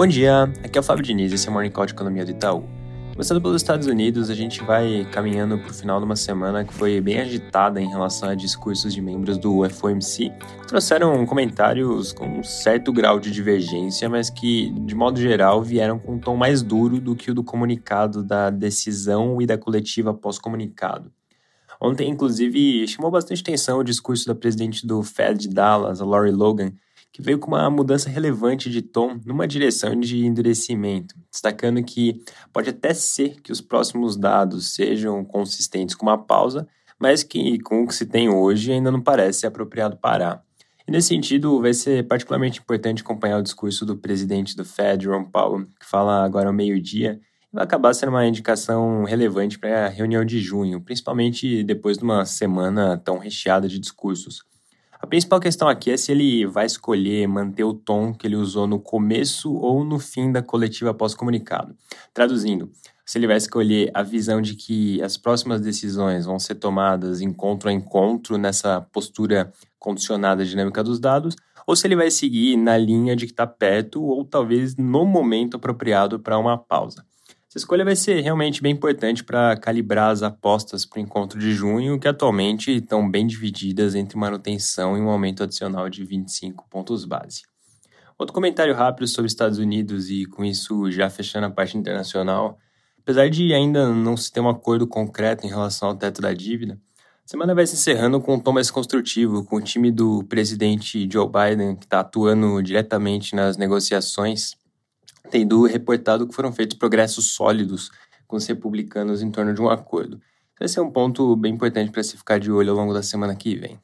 Bom dia, aqui é o Fábio Diniz, esse é o Morning Call de Economia do Itaú. Começando pelos Estados Unidos, a gente vai caminhando para o final de uma semana que foi bem agitada em relação a discursos de membros do FOMC, que trouxeram comentários com um certo grau de divergência, mas que, de modo geral, vieram com um tom mais duro do que o do comunicado da decisão e da coletiva pós-comunicado. Ontem, inclusive, chamou bastante atenção o discurso da presidente do Fed de Dallas, a Lori Logan, que veio com uma mudança relevante de tom numa direção de endurecimento, destacando que pode até ser que os próximos dados sejam consistentes com uma pausa, mas que com o que se tem hoje ainda não parece apropriado parar. E nesse sentido, vai ser particularmente importante acompanhar o discurso do presidente do Fed, Ron Powell, que fala agora ao meio-dia, e vai acabar sendo uma indicação relevante para a reunião de junho, principalmente depois de uma semana tão recheada de discursos. A principal questão aqui é se ele vai escolher manter o tom que ele usou no começo ou no fim da coletiva pós-comunicado. Traduzindo, se ele vai escolher a visão de que as próximas decisões vão ser tomadas encontro a encontro nessa postura condicionada dinâmica dos dados, ou se ele vai seguir na linha de que está perto ou talvez no momento apropriado para uma pausa. Essa escolha vai ser realmente bem importante para calibrar as apostas para o encontro de junho, que atualmente estão bem divididas entre manutenção e um aumento adicional de 25 pontos base. Outro comentário rápido sobre Estados Unidos e com isso já fechando a parte internacional, apesar de ainda não se ter um acordo concreto em relação ao teto da dívida, a semana vai se encerrando com um tom mais construtivo, com o time do presidente Joe Biden, que está atuando diretamente nas negociações tendo reportado que foram feitos progressos sólidos com os republicanos em torno de um acordo. Esse é um ponto bem importante para se ficar de olho ao longo da semana que vem.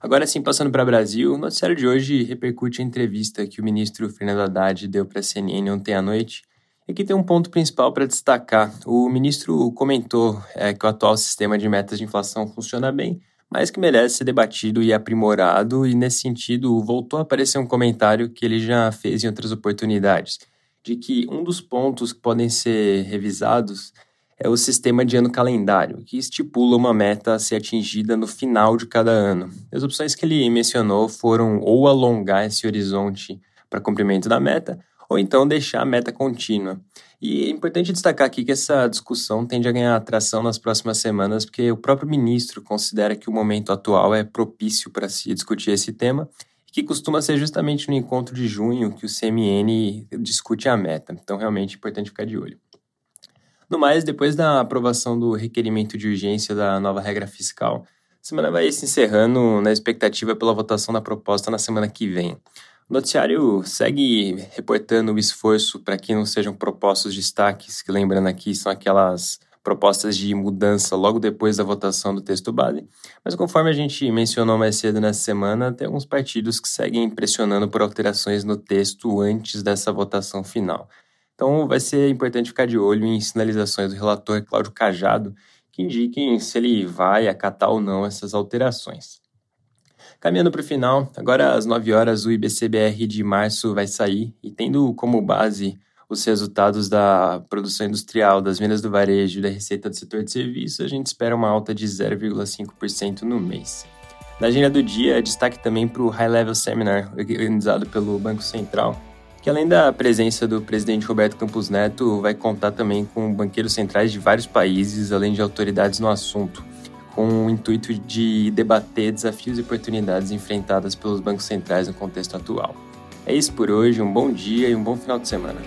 Agora sim, passando para o Brasil, o noticiário de hoje repercute a entrevista que o ministro Fernando Haddad deu para a CNN ontem à noite. E aqui tem um ponto principal para destacar. O ministro comentou é, que o atual sistema de metas de inflação funciona bem, mas que merece ser debatido e aprimorado, e nesse sentido voltou a aparecer um comentário que ele já fez em outras oportunidades, de que um dos pontos que podem ser revisados é o sistema de ano calendário, que estipula uma meta a ser atingida no final de cada ano. As opções que ele mencionou foram ou alongar esse horizonte para cumprimento da meta, ou então deixar a meta contínua. E é importante destacar aqui que essa discussão tende a ganhar atração nas próximas semanas, porque o próprio ministro considera que o momento atual é propício para se discutir esse tema, que costuma ser justamente no encontro de junho que o CMN discute a meta. Então, realmente é importante ficar de olho. No mais, depois da aprovação do requerimento de urgência da nova regra fiscal, a semana vai se encerrando na expectativa pela votação da proposta na semana que vem. O noticiário segue reportando o esforço para que não sejam propostos destaques, que lembrando aqui são aquelas propostas de mudança logo depois da votação do texto base, mas conforme a gente mencionou mais cedo nessa semana, tem alguns partidos que seguem pressionando por alterações no texto antes dessa votação final. Então vai ser importante ficar de olho em sinalizações do relator Cláudio Cajado, que indiquem se ele vai acatar ou não essas alterações. Caminhando para o final, agora às 9 horas o IBCBR de março vai sair e tendo como base os resultados da produção industrial, das vendas do varejo e da receita do setor de serviços, a gente espera uma alta de 0,5% no mês. Na agenda do dia, destaque também para o High Level Seminar, organizado pelo Banco Central, que além da presença do presidente Roberto Campos Neto, vai contar também com banqueiros centrais de vários países, além de autoridades no assunto com o intuito de debater desafios e oportunidades enfrentadas pelos bancos centrais no contexto atual. É isso por hoje, um bom dia e um bom final de semana.